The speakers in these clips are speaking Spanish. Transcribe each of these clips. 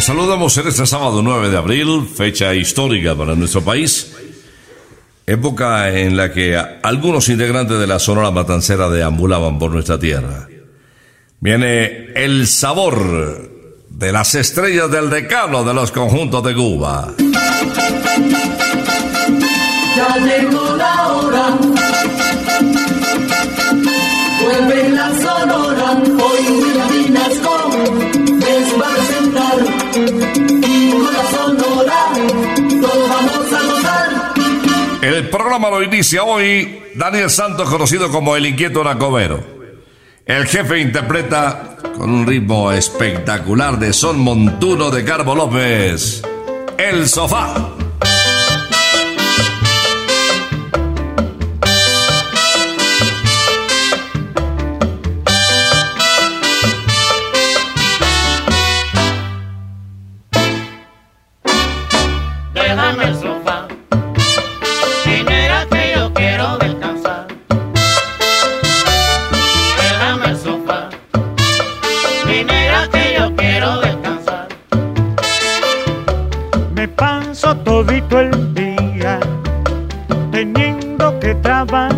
Saludamos en este sábado 9 de abril, fecha histórica para nuestro país, época en la que algunos integrantes de la Sonora Matancera deambulaban por nuestra tierra. Viene el sabor de las estrellas del decano de los conjuntos de Cuba. Ya llegó la hora. Vuelve la El programa lo inicia hoy Daniel Santos, conocido como el inquieto Nacobero. El jefe interpreta con un ritmo espectacular de son montuno de Carbo López. El sofá. Todito el día teniendo que trabajar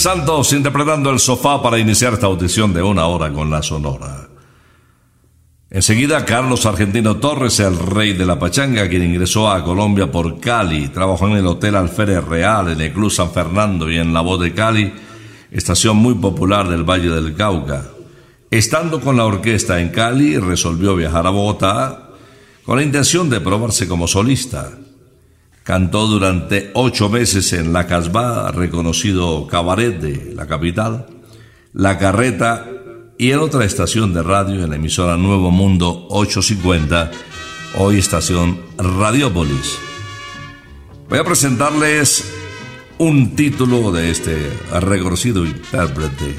Santos interpretando el sofá para iniciar esta audición de una hora con la Sonora. Enseguida, Carlos Argentino Torres, el rey de la pachanga, quien ingresó a Colombia por Cali, trabajó en el Hotel Alférez Real, en el Club San Fernando y en La Voz de Cali, estación muy popular del Valle del Cauca. Estando con la orquesta en Cali, resolvió viajar a Bogotá con la intención de probarse como solista. Cantó durante ocho meses en La Casbah, reconocido cabaret de la capital, La Carreta y en otra estación de radio en la emisora Nuevo Mundo 850, hoy estación Radiópolis. Voy a presentarles un título de este reconocido intérprete,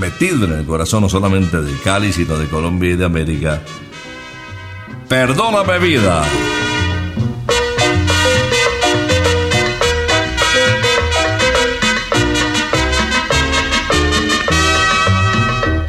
metido en el corazón no solamente de Cali, sino de Colombia y de América. Perdóname vida.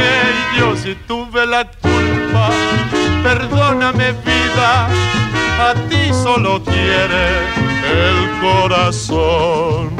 que yo si tuve la culpa. Perdóname vida, a ti solo quiere el corazón.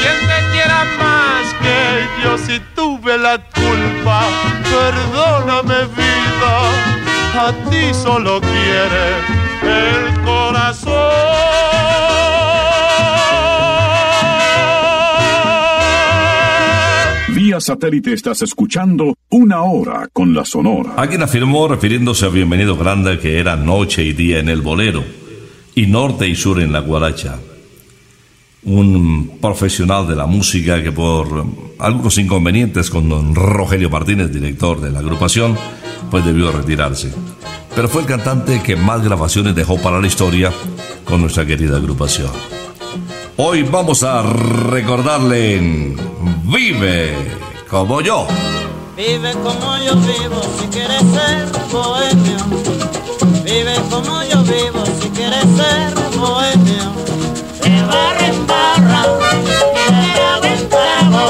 quien te quiera más que yo si tuve la culpa. Perdóname vida, a ti solo quiere el corazón. Vía satélite estás escuchando Una Hora con la Sonora. Alguien afirmó, refiriéndose a Bienvenido Grande, que era noche y día en el bolero y norte y sur en la guaracha. Un profesional de la música que por algunos inconvenientes con don Rogelio Martínez, director de la agrupación, pues debió retirarse. Pero fue el cantante que más grabaciones dejó para la historia con nuestra querida agrupación. Hoy vamos a recordarle Vive como yo. Vive como yo vivo si quieres ser bohemio. Vive como yo vivo si quieres ser bohemio. De barra en barra, y de trago en trago.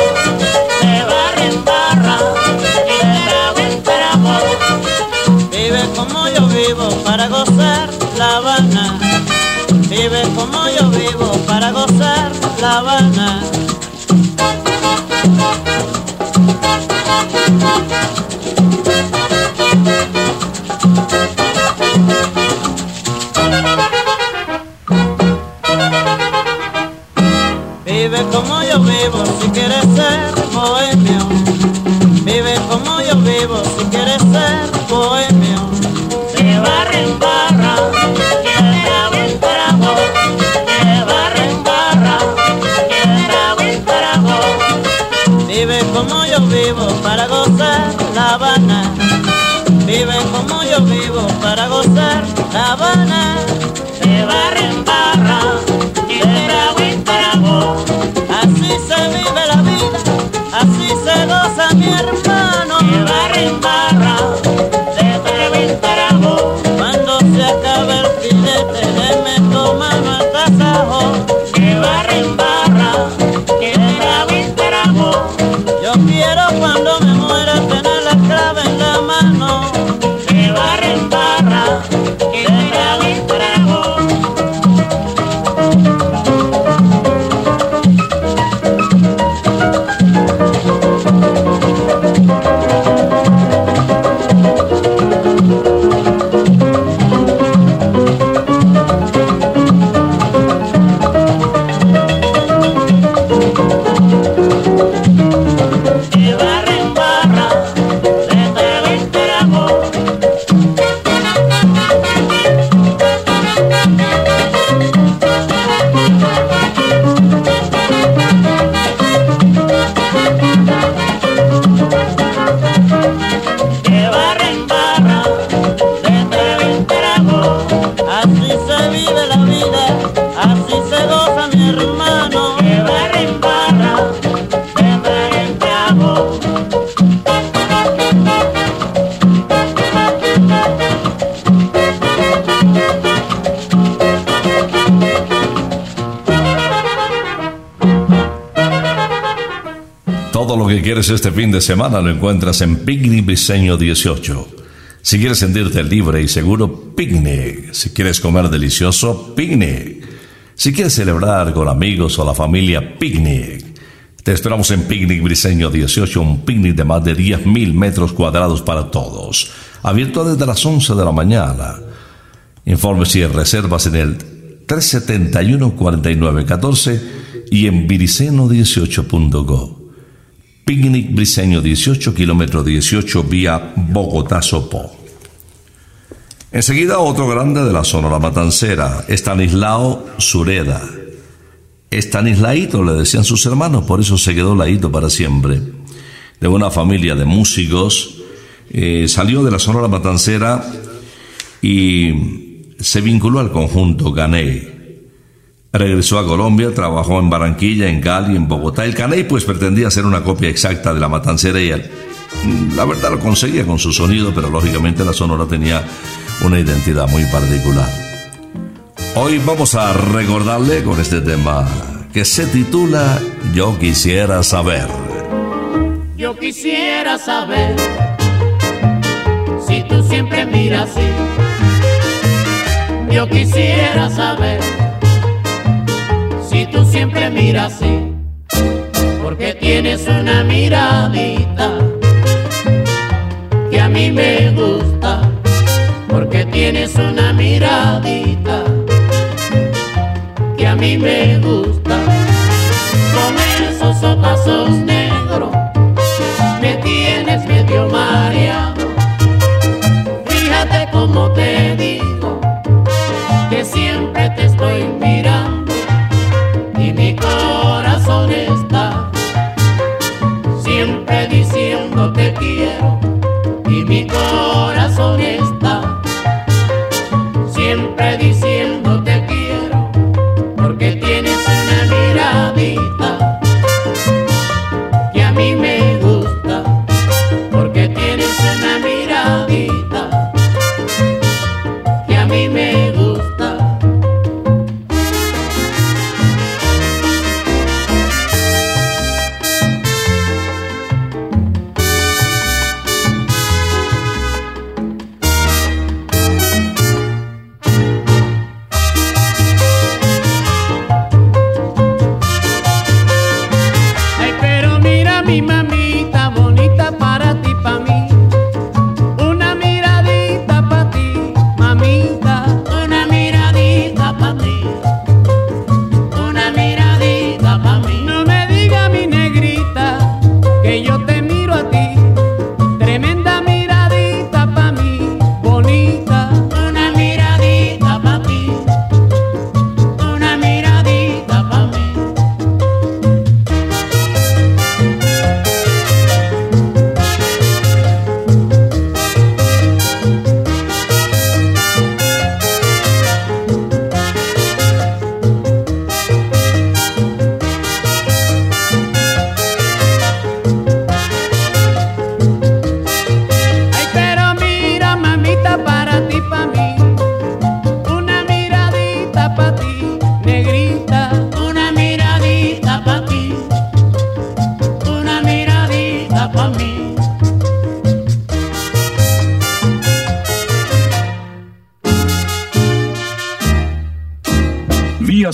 De barra en barra, y de trago en trago. Como yo vivo para gozar La Habana. Vive como yo vivo para gozar La Habana. Vive como yo vivo si quieres ser bohemio. Vive como yo vivo si quieres ser bohemio. De barra en barra, de trago en trago. De barra en barra, de trago en trago. Vive como yo vivo para gozar La Habana. Vive como yo vivo para gozar La Habana. De barra en barra, Así se vive la vida, así se goza mi hermano. Quieres este fin de semana lo encuentras en Picnic Briseño 18. Si quieres sentirte libre y seguro, picnic. Si quieres comer delicioso, picnic. Si quieres celebrar con amigos o la familia, picnic. Te esperamos en Picnic Briseño 18, un picnic de más de 10.000 metros cuadrados para todos. Abierto desde las 11 de la mañana. Informes y reservas en el 371-4914 y en viriceno18.go. Picnic Briseño 18, kilómetro 18, vía Bogotá-Sopó. Enseguida otro grande de la Sonora Matancera, Estanislao Sureda. Estanislaito le decían sus hermanos, por eso se quedó laito para siempre. De una familia de músicos, eh, salió de la Sonora Matancera y se vinculó al conjunto Gané. Regresó a Colombia, trabajó en Barranquilla, en Cali, en Bogotá. El Caney pues pretendía ser una copia exacta de la Matancera y él, mm, la verdad lo conseguía con su sonido, pero lógicamente la Sonora tenía una identidad muy particular. Hoy vamos a recordarle con este tema que se titula Yo quisiera saber. Yo quisiera saber si tú siempre miras así. Yo quisiera saber si tú siempre miras así. Porque tienes una miradita que a mí me gusta. Porque tienes una miradita que a mí me gusta. Con esos ojazos negros me tienes medio mareado. Fíjate cómo te quiero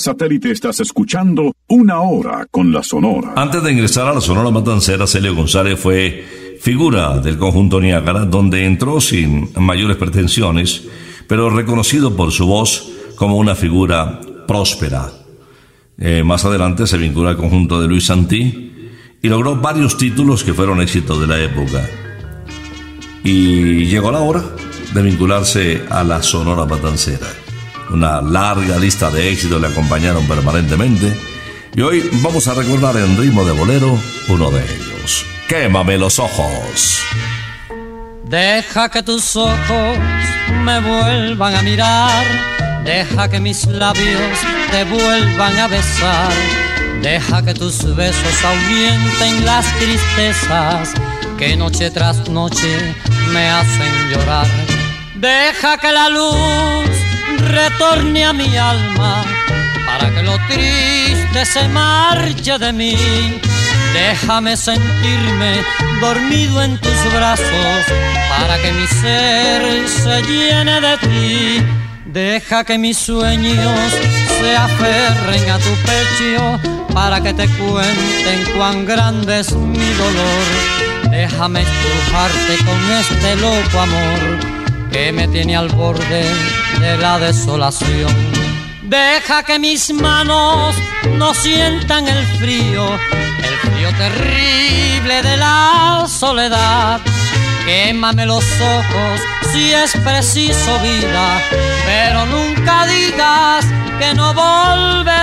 satélite estás escuchando Una Hora con la Sonora. Antes de ingresar a la Sonora Matancera, Celio González fue figura del conjunto Niágara, donde entró sin mayores pretensiones, pero reconocido por su voz como una figura próspera. Eh, más adelante se vinculó al conjunto de Luis Santí y logró varios títulos que fueron éxitos de la época. Y llegó la hora de vincularse a la Sonora Matancera. Una larga lista de éxitos le acompañaron permanentemente y hoy vamos a recordar en ritmo de bolero uno de ellos. Quémame los ojos. Deja que tus ojos me vuelvan a mirar, deja que mis labios te vuelvan a besar, deja que tus besos ahuyenten las tristezas que noche tras noche me hacen llorar. Deja que la luz retorne a mi alma para que lo triste se marche de mí. Déjame sentirme dormido en tus brazos para que mi ser se llene de ti. Deja que mis sueños se aferren a tu pecho para que te cuenten cuán grande es mi dolor. Déjame estrujarte con este loco amor que me tiene al borde de la desolación. Deja que mis manos no sientan el frío, el frío terrible de la soledad. Quémame los ojos si es preciso vida, pero nunca digas que no volverás.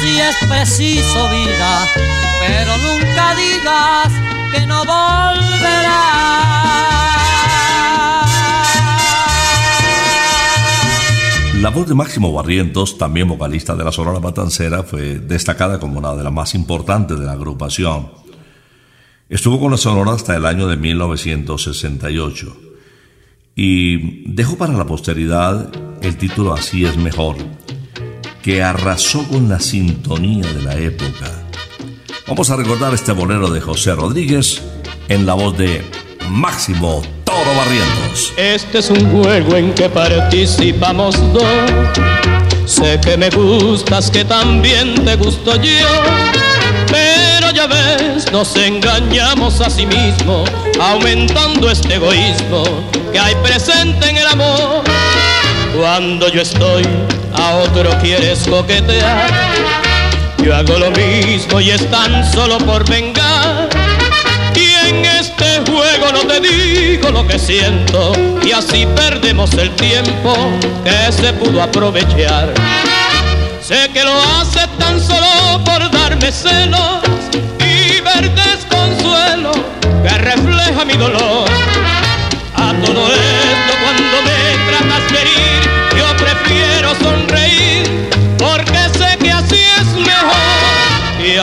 si es preciso vida, pero nunca digas que no volverás. La voz de Máximo Barrientos, también vocalista de la Sonora Matancera, fue destacada como una de las más importantes de la agrupación. Estuvo con la Sonora hasta el año de 1968 y dejó para la posteridad el título Así es mejor, que arrasó con la sintonía de la época. Vamos a recordar este bolero de José Rodríguez en la voz de Máximo Toro Barrientos. Este es un juego en que participamos dos. Sé que me gustas, que también te gusto yo. Pero ya ves, nos engañamos a sí mismo, aumentando este egoísmo que hay presente en el amor. Cuando yo estoy, a otro quieres coquetear. Yo hago lo mismo y es tan solo por vengar. Y en este juego no te digo lo que siento y así perdemos el tiempo que se pudo aprovechar. Sé que lo hace tan solo por darme celos y ver desconsuelo que refleja mi dolor.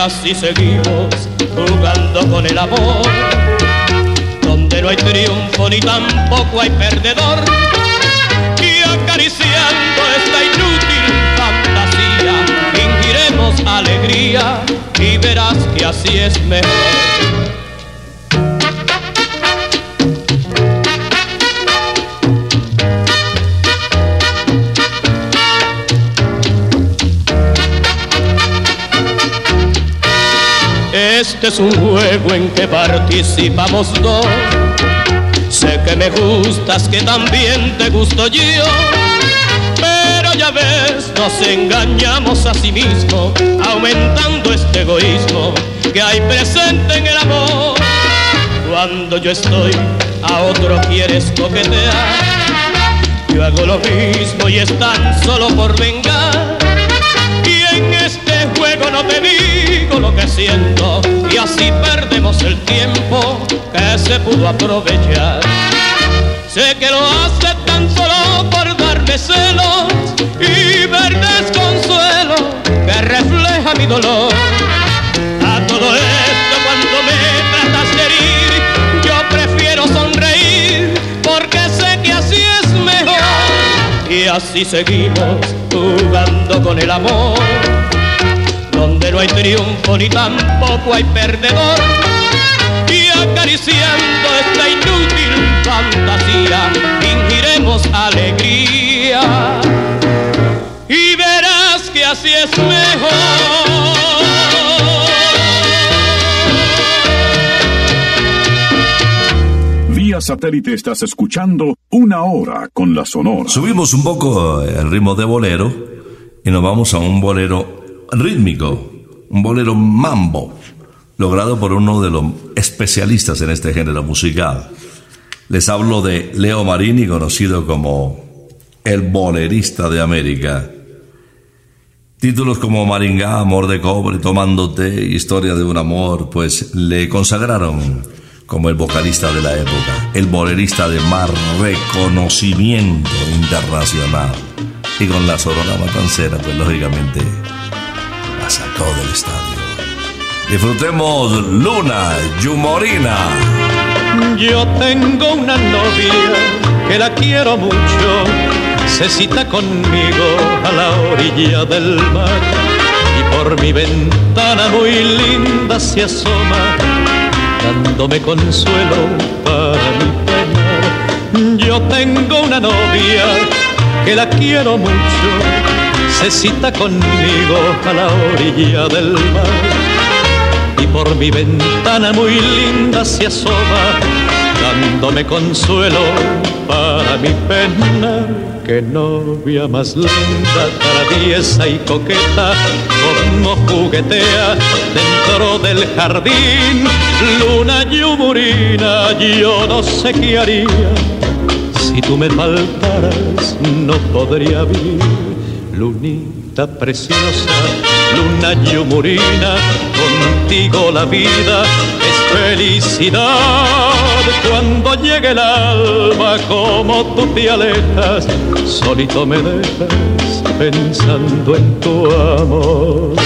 Así seguimos jugando con el amor, donde no hay triunfo ni tampoco hay perdedor. Y acariciando esta inútil fantasía, fingiremos alegría y verás que así es mejor. Este es un juego en que participamos dos. Sé que me gustas, que también te gusto yo. Pero ya ves, nos engañamos a sí mismo, aumentando este egoísmo que hay presente en el amor. Cuando yo estoy, a otro quieres coquetear. Yo hago lo mismo y es tan solo por vengar. No te digo lo que siento y así perdemos el tiempo que se pudo aprovechar. Sé que lo hace tan solo por darme celos y ver desconsuelo que refleja mi dolor. A todo esto cuando me tratas de herir, yo prefiero sonreír porque sé que así es mejor. Y así seguimos jugando con el amor, no hay triunfo ni tampoco hay perdedor. Y acariciando esta inútil fantasía, fingiremos alegría. Y verás que así es mejor. Vía satélite estás escuchando una hora con la Sonora. Subimos un poco el ritmo de bolero y nos vamos a un bolero rítmico, un bolero mambo, logrado por uno de los especialistas en este género musical. Les hablo de Leo Marini, conocido como el bolerista de América. Títulos como Maringá, Amor de Cobre, Tomándote, Historia de un Amor, pues le consagraron como el vocalista de la época, el bolerista de más reconocimiento internacional. Y con la Sonora Matancera, pues lógicamente la sacó del estadio. Disfrutemos Luna Yumorina. Yo tengo una novia que la quiero mucho, se cita conmigo a la orilla del mar y por mi ventana muy linda se asoma, dándome consuelo para mi penar. Yo tengo una novia que la quiero mucho, se cita conmigo a la orilla del mar y por mi ventana muy linda se asoma, dándome consuelo para mi pena. Que novia más linda, traviesa y coqueta, como juguetea dentro del jardín. Luna yumurina, yo no sé qué haría si tú me faltaras, no podría vivir. Lunita preciosa, luna yumurina, contigo la vida es felicidad. Cuando llegue el alma, como tú te alejas, solito me dejas pensando en tu amor.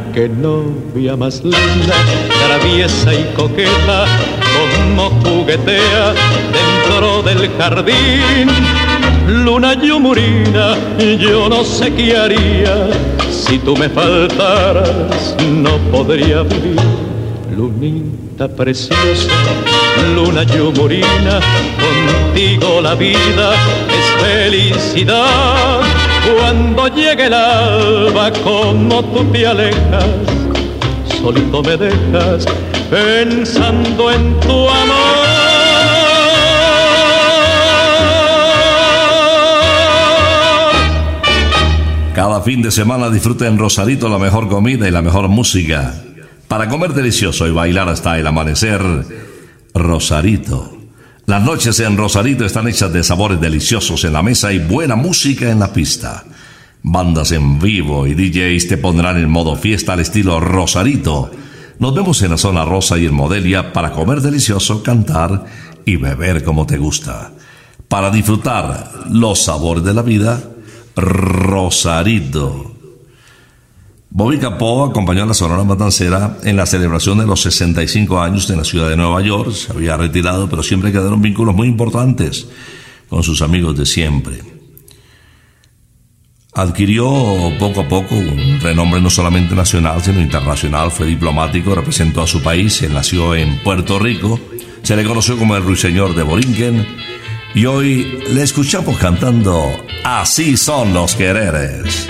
Que novia más linda, traviesa y coqueta, como juguetea dentro del jardín. Luna yumurina, yo no sé qué haría si tú me faltaras, no podría vivir. Lunita preciosa, luna yumurina, contigo la vida es felicidad. Cuando llegue el alba, como tú te alejas, solito me dejas pensando en tu amor. Cada fin de semana disfruta en Rosarito la mejor comida y la mejor música. Para comer delicioso y bailar hasta el amanecer, Rosarito. Las noches en Rosarito están hechas de sabores deliciosos en la mesa y buena música en la pista. Bandas en vivo y DJs te pondrán en modo fiesta al estilo Rosarito. Nos vemos en la zona rosa y en Modelia para comer delicioso, cantar y beber como te gusta. Para disfrutar los sabores de la vida, Rosarito. Bobby Capó acompañó a la Sonora Matancera en la celebración de los 65 años de la ciudad de Nueva York. Se había retirado, pero siempre quedaron vínculos muy importantes con sus amigos de siempre. Adquirió poco a poco un renombre no solamente nacional, sino internacional. Fue diplomático, representó a su país, él nació en Puerto Rico. Se le conoció como el ruiseñor de Borinquen. Y hoy le escuchamos cantando Así son los quereres.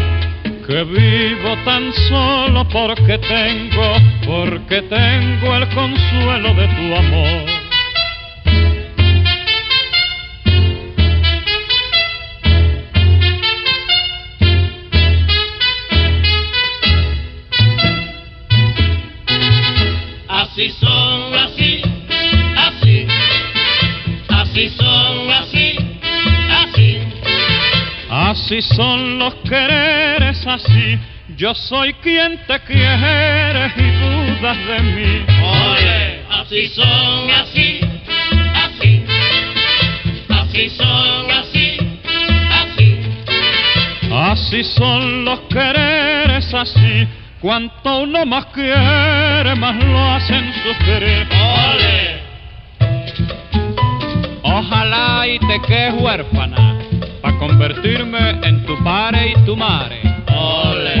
que vivo tan solo porque tengo, porque tengo el consuelo de tu amor. Así son, así, así, así son, así, así. Así son los quereres, así. Yo soy quien te quiere y dudas de mí. Oye, así son, así, así, así son, así, así. Así son los quereres, así. Cuanto uno más quiere, más lo hacen sufrir. Ole. Ojalá y te quedes huérfana, para convertirme en tu padre y tu madre. Ole.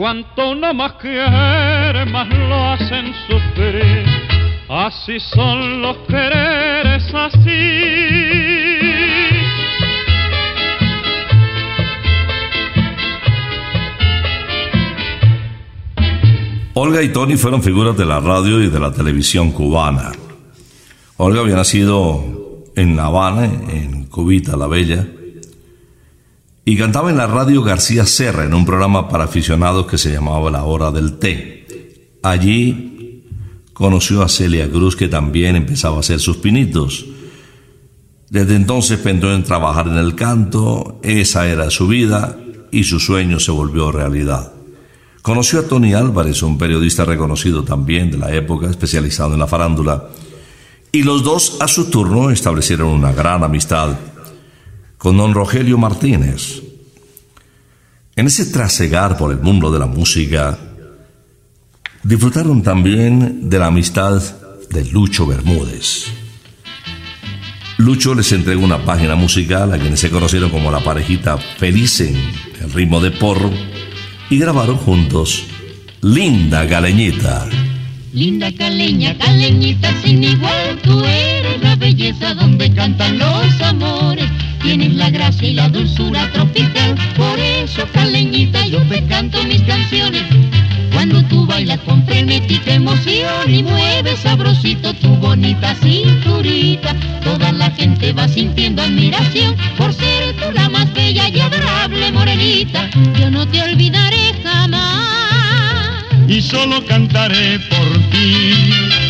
Cuanto uno más quiere, más lo hacen sufrir. Así son los quereres, así. Olga y Tony fueron figuras de la radio y de la televisión cubana. Olga había nacido en La Habana, en Cubita la Bella, y cantaba en la radio García Serra en un programa para aficionados que se llamaba La Hora del Té. Allí conoció a Celia Cruz que también empezaba a hacer sus pinitos. Desde entonces pensó en trabajar en el canto, esa era su vida y su sueño se volvió realidad. Conoció a Tony Álvarez, un periodista reconocido también de la época, especializado en la farándula, y los dos a su turno establecieron una gran amistad con don Rogelio Martínez. En ese trasegar por el mundo de la música, disfrutaron también de la amistad de Lucho Bermúdez. Lucho les entregó una página musical a quienes se conocieron como la parejita Feliz en el ritmo de porro y grabaron juntos Linda Galeñita. Linda caleña, caleñita sin igual, tú eres la belleza donde cantan los amores. Tienes la gracia y la dulzura tropical, por eso caleñita yo te canto mis canciones. Cuando tú bailas con frenética emoción y mueves sabrosito tu bonita cinturita, toda la gente va sintiendo admiración por ser tú la más bella y adorable morenita. Yo no te olvidaré jamás. y solo cantaré por ti.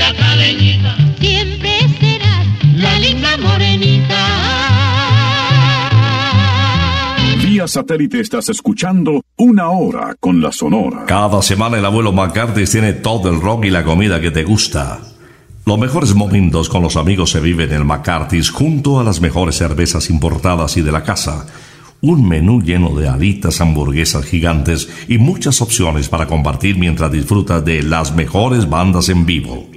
linda caleñita. siempre serás, la linda morenita. Vía satélite estás escuchando Una Hora con la Sonora. Cada semana el abuelo McCarthy tiene todo el rock y la comida que te gusta. Los mejores momentos con los amigos se viven en el McCarthy's junto a las mejores cervezas importadas y de la casa. Un menú lleno de alitas, hamburguesas gigantes y muchas opciones para compartir mientras disfrutas de las mejores bandas en vivo.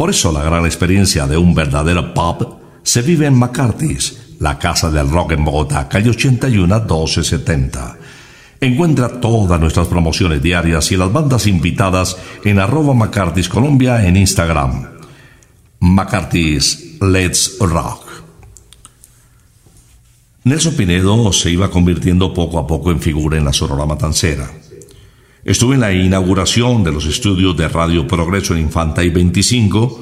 Por eso la gran experiencia de un verdadero pub se vive en McCarthy's, la casa del rock en Bogotá, calle 81 1270. Encuentra todas nuestras promociones diarias y las bandas invitadas en arroba McCarthy's Colombia en Instagram. McCarthy's Let's Rock. Nelson Pinedo se iba convirtiendo poco a poco en figura en la Sonora Matancera. Estuve en la inauguración de los estudios de Radio Progreso en Infanta y 25.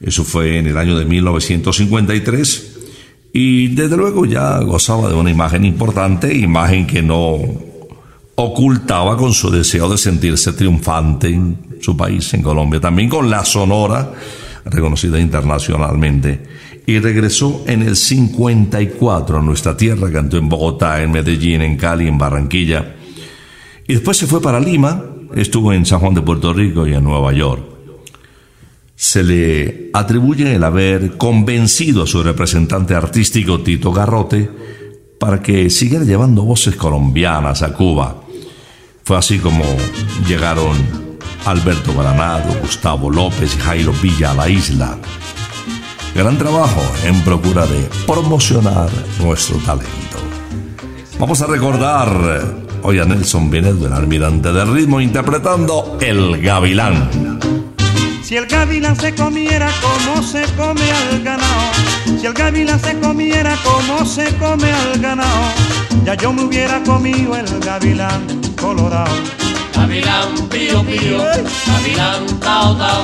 Eso fue en el año de 1953. Y desde luego ya gozaba de una imagen importante, imagen que no ocultaba con su deseo de sentirse triunfante en su país, en Colombia, también con la Sonora, reconocida internacionalmente. Y regresó en el 54 a nuestra tierra, cantó en Bogotá, en Medellín, en Cali, en Barranquilla. Y después se fue para Lima, estuvo en San Juan de Puerto Rico y en Nueva York. Se le atribuye el haber convencido a su representante artístico Tito Garrote para que siguiera llevando voces colombianas a Cuba. Fue así como llegaron Alberto Granado, Gustavo López y Jairo Villa a la isla. Gran trabajo en procura de promocionar nuestro talento. Vamos a recordar hoy a Nelson Vinedo, el almirante del ritmo, interpretando El Gavilán. Si el gavilán se comiera como se come al ganado, si el gavilán se comiera como se come al ganado, ya yo me hubiera comido el gavilán colorado. Gavilán pío pío, gavilán tao tao,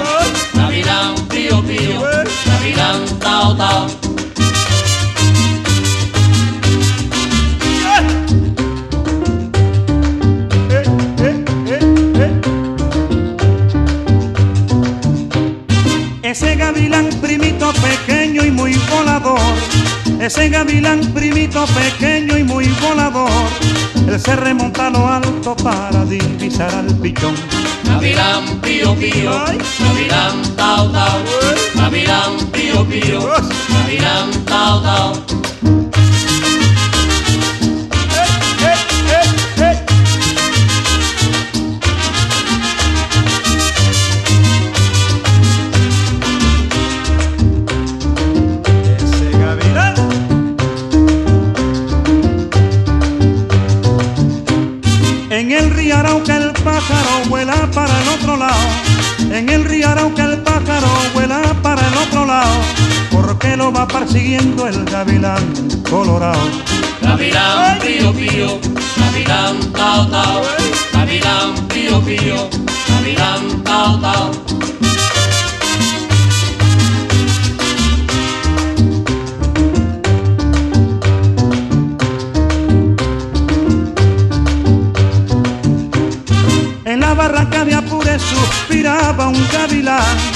gavilán pío pío, gavilán tao tao. Ese gavilán primito pequeño y muy volador, ese gavilán primito pequeño y muy volador, él se remonta a lo alto para divisar al pichón. Gavilán pío pío, gavilán tao tao, gavilán pío pío, gavilán tao tao. Va persiguiendo el gavilán colorado. Gavilán pío pío, gavilán tao tao, gavilán pío pío, gavilán tao tao. En la barranca de Apure suspiraba un gavilán.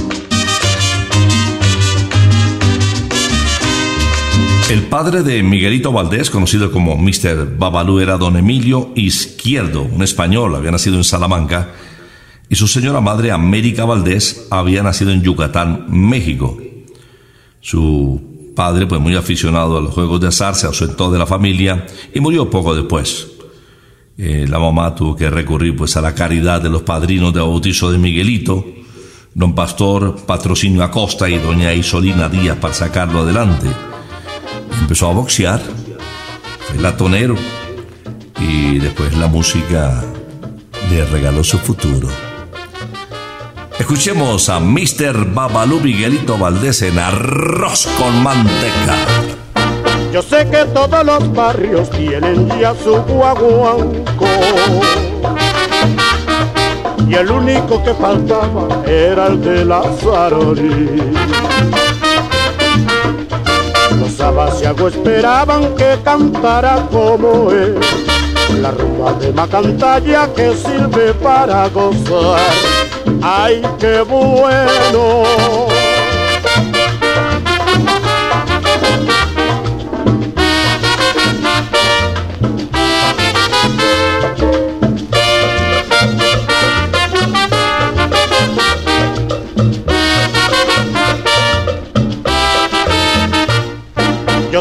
El padre de Miguelito Valdés, conocido como Mr. Babalú, era don Emilio Izquierdo, un español, había nacido en Salamanca, y su señora madre, América Valdés, había nacido en Yucatán, México. Su padre, pues muy aficionado a los juegos de azar, se ausentó de la familia y murió poco después. Eh, la mamá tuvo que recurrir pues a la caridad de los padrinos de bautizo de Miguelito, don Pastor Patrocinio Acosta y doña Isolina Díaz para sacarlo adelante. Empezó a boxear, fue latonero y después la música le regaló su futuro. Escuchemos a Mr. Babalú Miguelito Valdés en Arroz con Manteca. Yo sé que todos los barrios tienen ya su guaguanco. Y el único que faltaba era el de la Sarori. Los abasiagos esperaban que cantara como él. La rumba de Macantalla que sirve para gozar. ¡Ay, qué bueno!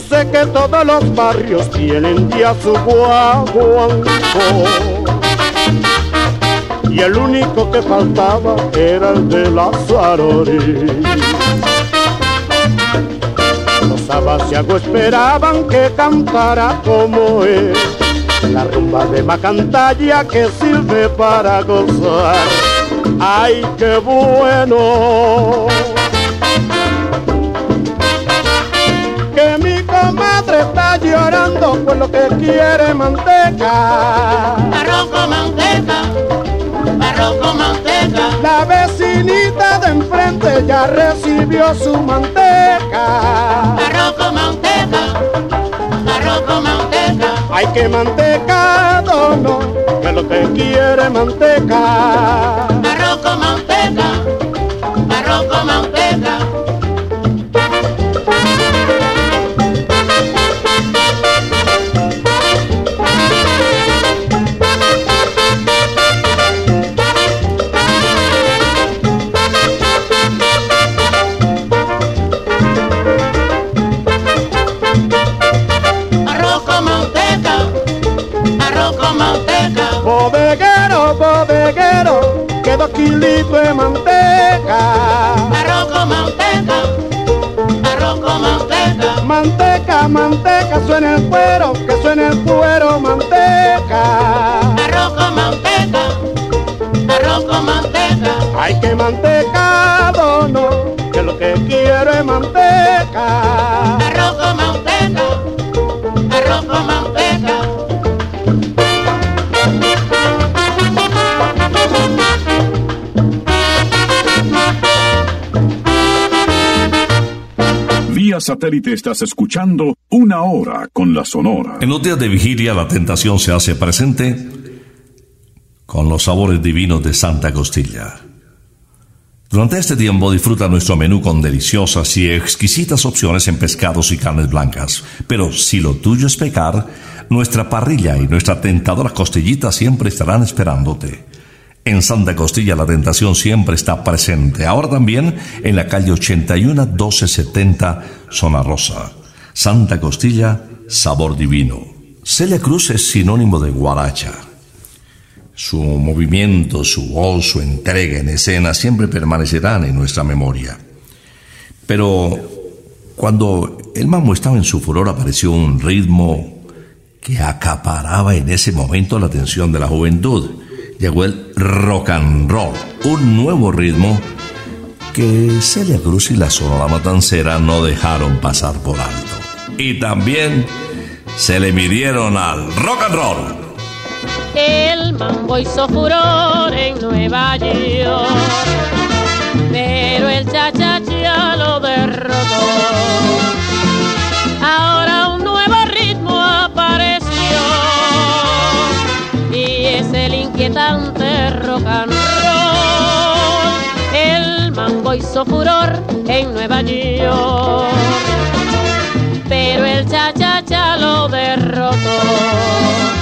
Sé que todos los barrios tienen ya su guaguanco Y el único que faltaba era el de la Sarori Sabasiago esperaban que cantara como él. La rumba de Macantalla que sirve para gozar. ¡Ay, qué bueno! Está llorando por lo que quiere manteca. Arroz con manteca, arroz con manteca. La vecinita de enfrente ya recibió su manteca. Arroz con manteca, arroz con manteca. Hay que mantecado, no, que lo que quiere manteca. Arroz con manteca, arroz con manteca. Kilitos de manteca. Arroz con manteca, arroz con manteca. Manteca, manteca, suena el cuero, que suena el cuero, manteca. Arroz con manteca, arroz con manteca. Hay que mantecado, no, que lo que quiero es manteca, Satélite estás escuchando Una Hora con la Sonora. En los días de vigilia la tentación se hace presente con los sabores divinos de Santa Costilla. Durante este tiempo disfruta nuestro menú con deliciosas y exquisitas opciones en pescados y carnes blancas. Pero si lo tuyo es pecar, nuestra parrilla y nuestra tentadora costillita siempre estarán esperándote. En Santa Costilla la tentación siempre está presente. Ahora también en la calle 81 1270 Zona Rosa. Santa Costilla, sabor divino. Celia Cruz es sinónimo de guaracha. Su movimiento, su voz, su entrega en escena siempre permanecerán en nuestra memoria. Pero cuando el mambo estaba en su furor apareció un ritmo que acaparaba en ese momento la atención de la juventud. Llegó el rock and roll, un nuevo ritmo que Celia Cruz y la Sonora Matancera no dejaron pasar por alto. Y también se le midieron al rock and roll. El mambo hizo furor en Nueva York, pero el cha-cha-cha lo derrotó. Hizo furor en Nueva York, pero el cha-cha-cha lo derrotó.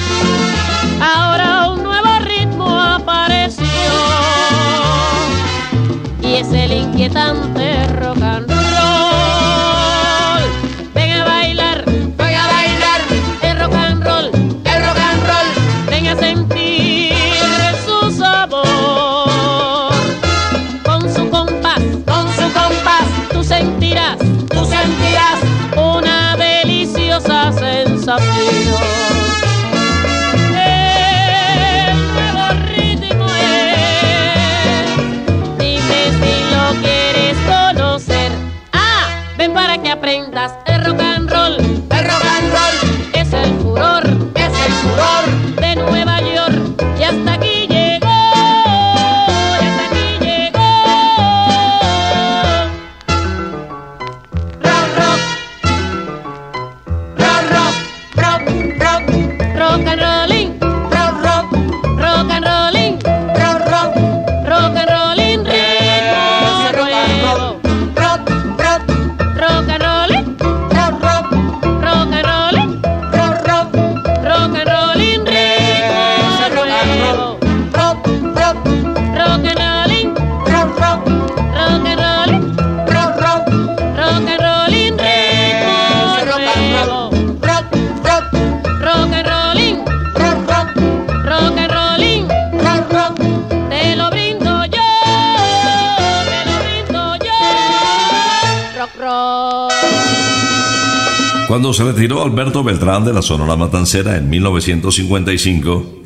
Alberto Beltrán de la Sonora Matancera en 1955,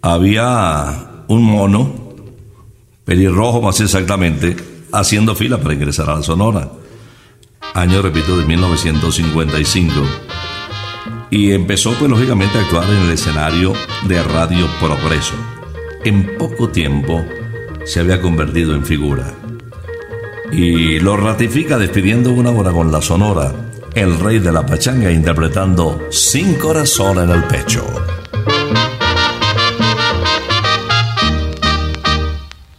había un mono, pelirrojo más exactamente, haciendo fila para ingresar a la Sonora. Año, repito, de 1955. Y empezó, pues, lógicamente, a actuar en el escenario de Radio Progreso. En poco tiempo se había convertido en figura. Y lo ratifica despidiendo una hora con la Sonora, el rey de la pachanga interpretando Sin corazón en el pecho.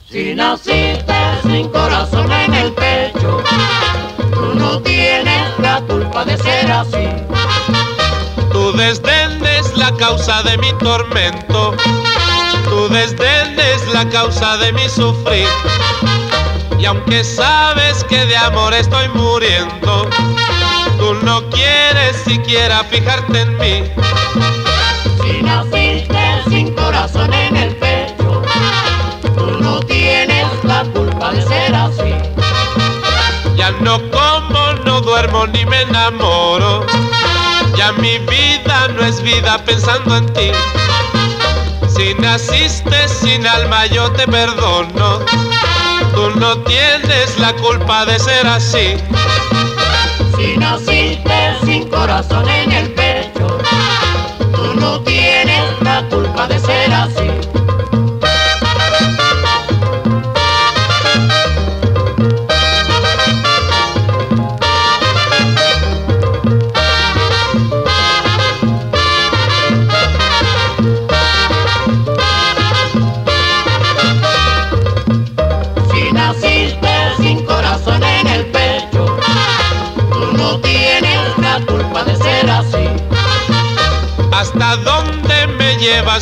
Si naciste sin corazón en el pecho, tú no tienes la culpa de ser así. Tu desdén es la causa de mi tormento. Tu desdén es la causa de mi sufrir. Y aunque sabes que de amor estoy muriendo, tú no quieres siquiera fijarte en mí. Si naciste sin corazón en el pecho, tú no tienes la culpa de ser así. Ya no como, no duermo ni me enamoro. Ya mi vida no es vida pensando en ti. Si naciste sin alma yo te perdono. Tú no tienes la culpa de ser así. Si naciste sin corazón en el pecho, tú no tienes la culpa de ser así.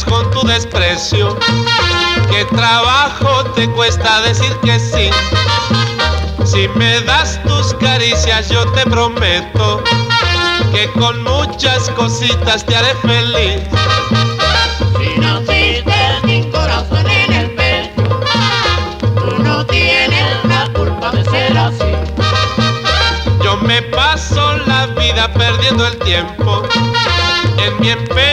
Con tu desprecio? ¿Qué trabajo te cuesta decir que sí? Si me das tus caricias yo te prometo que con muchas cositas te haré feliz. Si naciste sin corazón en el pecho, tú no tienes la culpa de ser así. Yo me paso la vida perdiendo el tiempo en mi empeño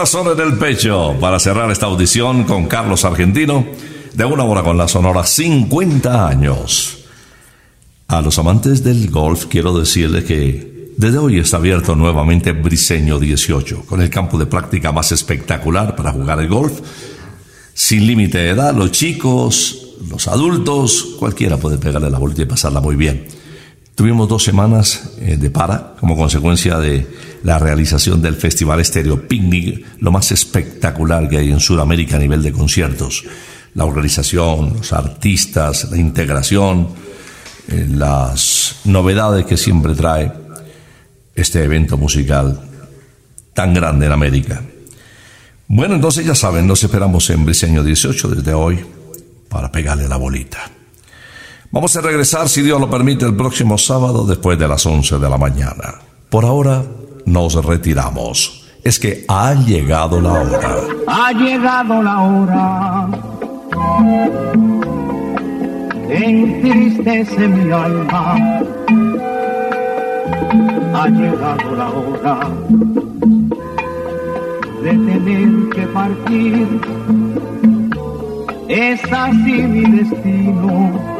Corazón en el pecho, para cerrar esta audición con Carlos Argentino, de una hora con la Sonora 50 años. A los amantes del golf quiero decirles que desde hoy está abierto nuevamente Briseño 18, con el campo de práctica más espectacular para jugar el golf, sin límite de edad, los chicos, los adultos, cualquiera puede pegarle la vuelta y pasarla muy bien. Tuvimos dos semanas eh, de para como consecuencia de la realización del Festival Estéreo Picnic, lo más espectacular que hay en Sudamérica a nivel de conciertos. La organización, los artistas, la integración, eh, las novedades que siempre trae este evento musical tan grande en América. Bueno, entonces ya saben, nos esperamos en Briseño 18 desde hoy para pegarle la bolita. Vamos a regresar, si Dios lo permite, el próximo sábado después de las 11 de la mañana. Por ahora nos retiramos. Es que ha llegado la hora. Ha llegado la hora entristece mi alma. Ha llegado la hora de tener que partir. Es así mi destino.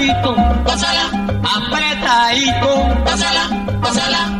despacito, pásala, apretadito, pásala, pásala.